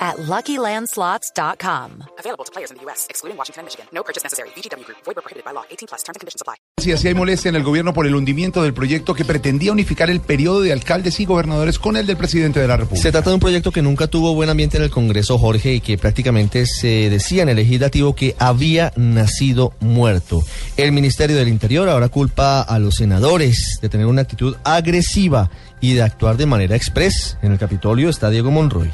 at LuckyLandSlots.com. Available to players in the U.S., excluding Washington and Michigan. No purchase necessary. VGW Group. Void where prohibited by law. 18 plus. Terms and conditions apply. Si así hay molestia en el gobierno por el hundimiento del proyecto que pretendía unificar el periodo de alcaldes y gobernadores con el del presidente de la República. Se trata de un proyecto que nunca tuvo buen ambiente en el Congreso, Jorge, y que prácticamente se decía en el legislativo que había nacido muerto. El Ministerio del Interior ahora culpa a los senadores de tener una actitud agresiva y de actuar de manera express. En el Capitolio está Diego Monroy.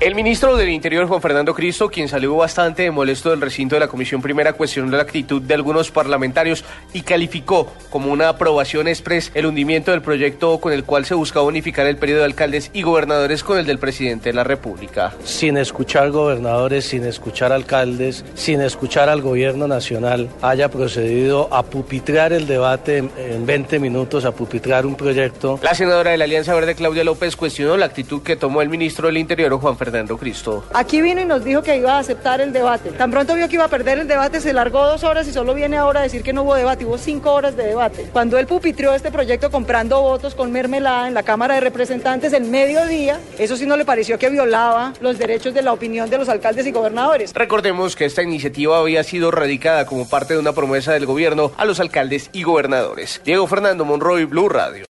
El ministro del Interior, Juan Fernando Cristo, quien salió bastante molesto del recinto de la Comisión Primera, cuestionó la actitud de algunos parlamentarios y calificó como una aprobación express el hundimiento del proyecto con el cual se buscaba unificar el periodo de alcaldes y gobernadores con el del presidente de la República. Sin escuchar gobernadores, sin escuchar alcaldes, sin escuchar al gobierno nacional, haya procedido a pupitrar el debate en, en 20 minutos, a pupitrar un proyecto. La senadora de la Alianza Verde, Claudia López, cuestionó la actitud que tomó el ministro del Interior, Juan Fernando Cristo. Aquí vino y nos dijo que iba a aceptar el debate. Tan pronto vio que iba a perder el debate, se largó dos horas y solo viene ahora a decir que no hubo debate. Hubo cinco horas de debate. Cuando él pupitrió este proyecto comprando votos con mermelada en la Cámara de Representantes en mediodía, eso sí no le pareció que violaba los derechos de la opinión de los alcaldes y gobernadores. Recordemos que esta iniciativa había sido radicada como parte de una promesa del gobierno a los alcaldes y gobernadores. Diego Fernando Monroy, Blue Radio.